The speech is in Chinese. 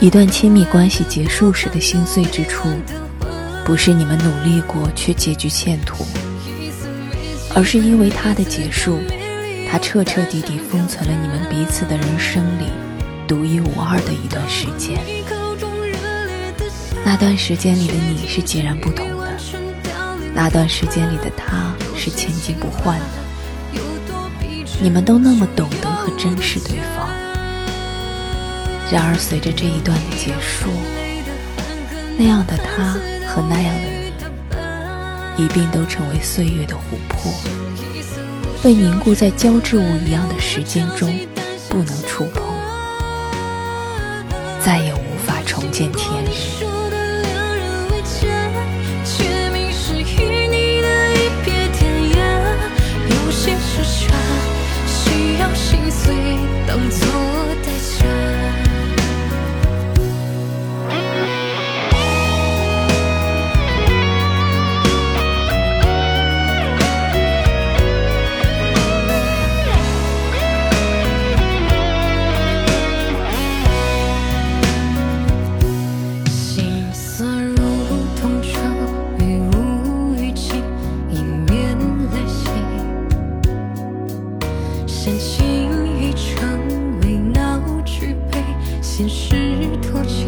一段亲密关系结束时的心碎之处，不是你们努力过却结局欠妥，而是因为它的结束，它彻彻底底封存了你们彼此的人生里独一无二的一段时间。那段时间里的你是截然不同的，那段时间里的他是千金不换的。你们都那么懂得和珍视对方。然而，随着这一段的结束，那样的他和那样的你，一并都成为岁月的琥珀，被凝固在胶质物一样的时间中，不能触碰，再也无法重见天。感情已成为闹剧，被现实唾弃。